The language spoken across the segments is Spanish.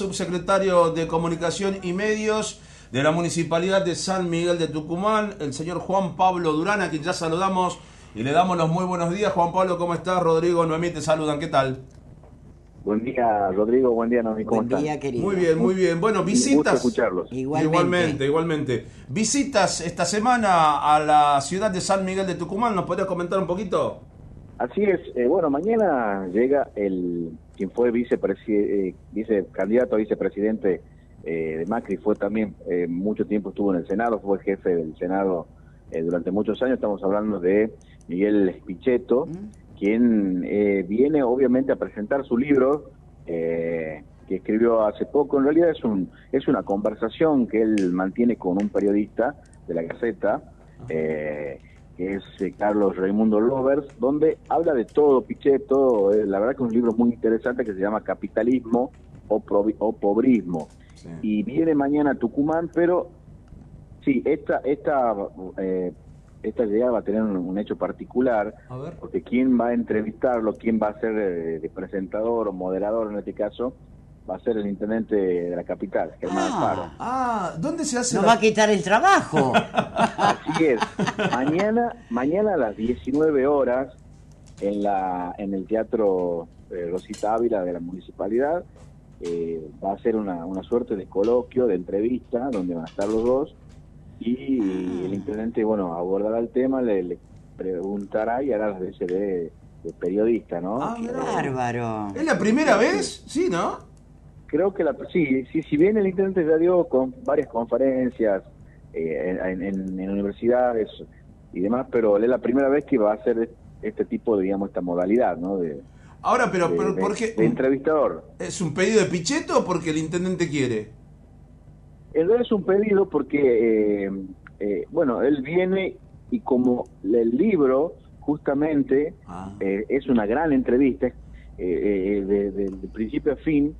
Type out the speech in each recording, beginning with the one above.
subsecretario de Comunicación y Medios de la Municipalidad de San Miguel de Tucumán, el señor Juan Pablo Durán, a quien ya saludamos y le damos los muy buenos días. Juan Pablo, ¿cómo estás? Rodrigo, Noemí te saludan, ¿qué tal? Buen día, Rodrigo. Buen día, Noemí. ¿Cómo Buen día, estás? querido. Muy bien, muy bien. Bueno, visitas. escucharlos. Igualmente. Igualmente, igualmente. Visitas esta semana a la ciudad de San Miguel de Tucumán, ¿nos podrías comentar un poquito? Así es. eh, bueno, mañana llega el quien fue vicepresi- eh, vice candidato a vicepresidente eh, de Macri, fue también eh, mucho tiempo estuvo en el Senado, fue jefe del Senado eh, durante muchos años. Estamos hablando de Miguel Pichetto, quien eh, viene obviamente a presentar su libro. eh, que escribió hace poco, en realidad es un es una conversación que él mantiene con un periodista de la Gaceta, eh, que es eh, Carlos Raimundo Lovers, donde habla de todo, Pichetto, eh, la verdad que es un libro muy interesante que se llama Capitalismo o, o Pobrismo. Y viene mañana a Tucumán, pero sí, esta, esta, eh, esta llegada va a tener un, un hecho particular, porque quién va a entrevistarlo, quién va a ser eh, presentador o moderador en este caso, va a ser el intendente de la capital, Germán Alfaro. Ah, Ah, ¿dónde se hace nos la- va a quitar el trabajo. Así es. Mañana, mañana a las 19 horas en la en el Teatro eh, Rosita Ávila de la municipalidad eh, va a ser una, una suerte de coloquio, de entrevista, donde van a estar los dos y el intendente, bueno, abordará el tema, le, le preguntará y hará las veces de, de periodista, ¿no? Ah. Bárbaro. ¿Es la primera vez? Sí, ¿no? Creo que la, sí, sí, si bien el intendente ya dio con varias conferencias eh, en, en- en universidades y demás, pero es la primera vez que va a hacer este tipo de, digamos, esta modalidad, ¿no? De, Ahora, pero, de- pero ¿por qué? de entrevistador. ¿Es un pedido de Pichetto o porque el intendente quiere? En realidad es un pedido porque, eh, eh, bueno, él viene y como el libro justamente Ah. eh, es una gran entrevista, eh, eh, de, de- de principio a fin,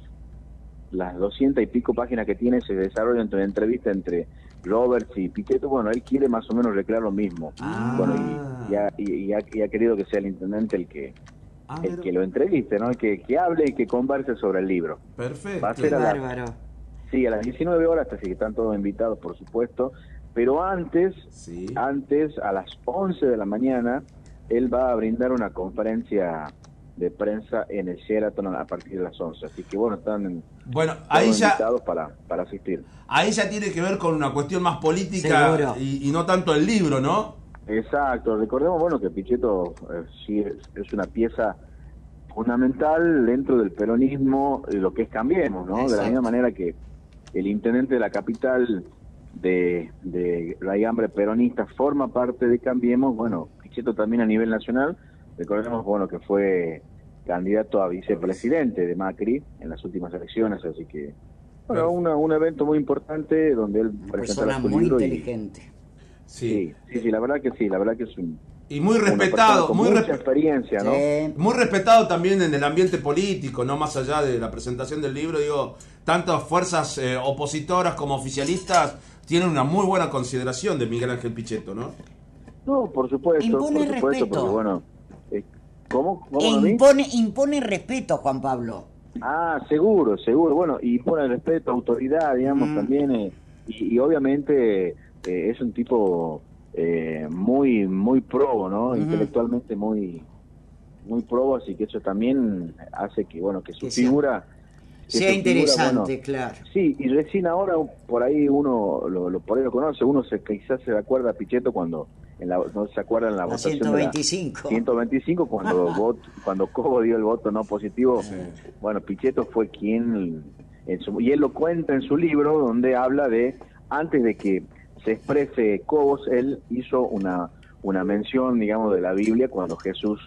las doscientas y pico páginas que tiene se desarrollan entre entrevista entre Roberts y Pichetto, bueno, él quiere más o menos recrear lo mismo. Ah. Bueno, y, y ha, y- y ha- y ha querido que sea el intendente el que Ah, el pero- que lo entreviste, ¿no? El que, que hable y que converse sobre el libro. Perfecto. Va a ser a la- Bárbaro. Sí, a las 19 horas, así que están todos invitados, por supuesto. Pero antes, Sí. antes, a las 11 de la mañana, él va a brindar una conferencia de prensa en el Sheraton a partir de las 11. Así que bueno, están Bueno, ahí ya, invitados para, para asistir. ahí ya tiene que ver con una cuestión más política y, y no tanto el libro, ¿no? Exacto, recordemos bueno que Pichetto eh, sí es, es una pieza fundamental dentro del peronismo y lo que es Cambiemos, ¿no? De la misma manera que el intendente de la capital de, de Raigambre peronista forma parte de Cambiemos, bueno, Pichetto también a nivel nacional, recordemos bueno que fue candidato a vicepresidente de Macri en las últimas elecciones, así que bueno, Perfecto. una- un evento muy importante donde él Una persona su muy libro y- inteligente. Sí, sí, sí, la verdad que sí, la verdad que es un Y muy respetado, con muy, mucha experiencia, ¿no? Sí. muy respetado también en el ambiente político, no más allá de la presentación del libro, digo, tantas fuerzas eh, opositoras como oficialistas tienen una muy buena consideración de Miguel Ángel Pichetto, ¿no? No, por supuesto, Impone por supuesto, respeto. porque bueno, ¿cómo? ¿Cómo E impone, impone respeto, Juan Pablo. Ah, seguro, seguro, bueno, y pone respeto, autoridad, digamos, Mm. también, eh, y, y obviamente eh, es un tipo eh, muy, muy probo, ¿no? Intelectualmente muy, muy probo, así que eso también hace que, bueno, que su Que figura... Sea figura, interesante, bueno, claro. Sí, y recién ahora por ahí uno lo, lo por ahí lo conoce, uno se quizás se acuerda a Pichetto cuando en la, no se acuerda en la, La votación 125. de la 125 cuando vot- cuando Cobo dio el voto no positivo. Bueno, Pichetto fue quien en su- y él lo cuenta en su libro donde habla de antes de que se exprese Cobos, él hizo una una mención, digamos, de la Biblia cuando Jesús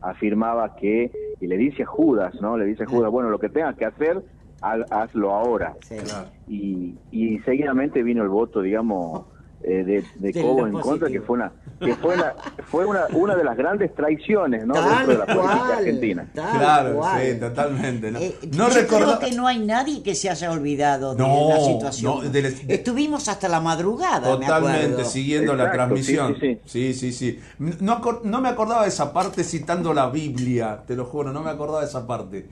afirmaba que, y le dice a Judas, ¿no? Le dice a Judas, bueno, lo que tengas que hacer, ha- hazlo ahora. Sí. Claro. Y, y seguidamente vino el voto, digamos, eh, de, de Del Cobo en positivo. contra, que fue una que fue una, fue una, una de las grandes traiciones, ¿no? Tal Dentro de la política cual, argentina. claro, cual. sí, totalmente. No, Eh, no yo recorda- creo que no hay nadie que se haya olvidado de No, la situación. no, de de- Estuvimos hasta la madrugada, me Totalmente, siguiendo la transmisión. sí, Sí, sí, sí. No, no me acordaba de esa parte citando la Biblia, te lo juro, no me acordaba de esa parte.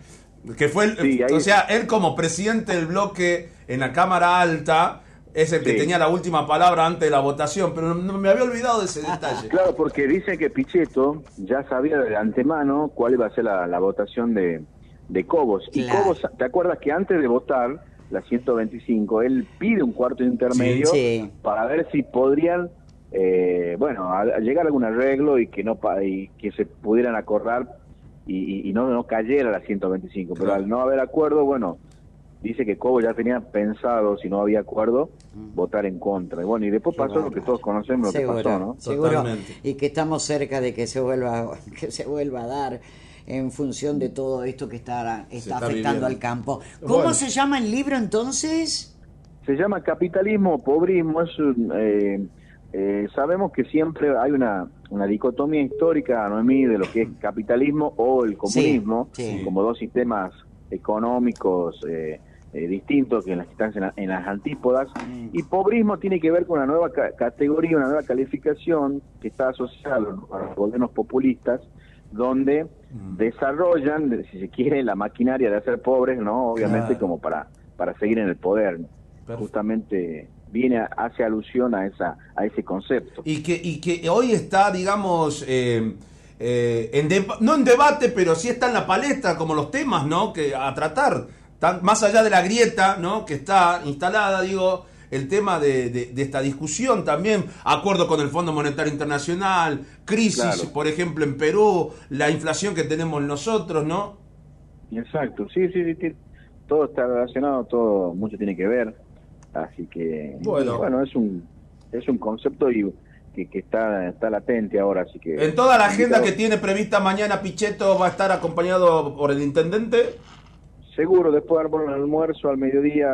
Que fue el, Sí, ahí- o sea, él como presidente del bloque en la Cámara Alta es el que Sí. tenía la última palabra antes de la votación, pero no, me había olvidado de ese detalle. Claro, porque dice que Pichetto ya sabía de antemano cuál iba a ser la, la votación de, de Cobos. Y. Cobos, ¿te acuerdas que antes de votar la 125, él pide un cuarto intermedio Sí, sí. para ver si podrían, eh, bueno, a, a llegar a algún arreglo y que no y que se pudieran acordar y, y- y no, no cayera la 125. Pero Claro. al no haber acuerdo, bueno, dice que Cobos ya tenía pensado, si no había acuerdo, votar en contra. Y bueno, y después Mm. Qué pasó lo que todos conocemos, lo que pasó, ¿no? seguro. Totalmente. Y que estamos cerca de que se vuelva, que se vuelva a dar en función de todo esto que está, está, está afectando viviendo. al campo. ¿Cómo Bueno. se llama el libro entonces? Se llama capitalismo o pobrismo. Es un, eh, eh, sabemos que siempre hay una, una dicotomía histórica, Noemí, de lo que es capitalismo o el comunismo, Sí, sí. como dos sistemas económicos eh, eh, distintos que en las que están en, la- en las antípodas. Mm. Y pobrismo tiene que ver con una nueva ca- categoría, una nueva calificación que está asociada a los, a los gobiernos populistas, donde Mm. desarrollan, de- si se quiere, la maquinaria de hacer pobres, ¿no? Obviamente Claro. como para, para seguir en el poder. Perfecto. Justamente viene, hace alusión a esa a ese concepto. Y que, y que hoy está, digamos, eh, eh, en no en debate, pero sí está en la palestra, como los temas, ¿no? Que a tratar, tan- más allá de la grieta, ¿no? Que está instalada, digo, el tema de, de- de esta discusión también, acuerdo con el Fondo Monetario Internacional, crisis, Claro. por ejemplo, en Perú, la inflación que tenemos nosotros, ¿no? Exacto, sí, sí, sí, todo está relacionado, todo mucho tiene que ver, así que Bueno. es un es un concepto y que, que está está latente ahora, así que En toda la agenda que tiene prevista mañana, Pichetto va a estar acompañado por el intendente. Seguro después de un almuerzo al mediodía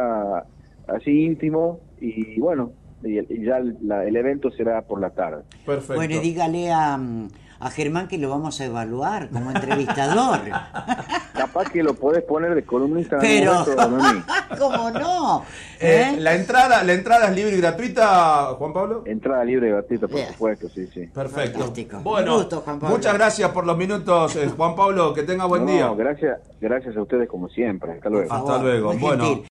así íntimo y bueno, y, y ya el, la- el evento será por la tarde. Perfecto. Bueno, y dígale a, mm, a Germán que lo vamos a evaluar como entrevistador. Capaz que lo podés poner de columnista Pero. ¿cómo no? Eh, ¿Eh? la entrada la entrada es libre y gratuita, Juan Pablo. Entrada libre y gratuita, por supuesto, sí, sí. Perfecto. Fantástico. Bueno, Un gusto, Juan Pablo. muchas gracias por los minutos, eh, Juan Pablo. Que tenga buen No, día. gracias, gracias a ustedes como siempre. Hasta luego. Hasta luego. muy Bueno. gentil.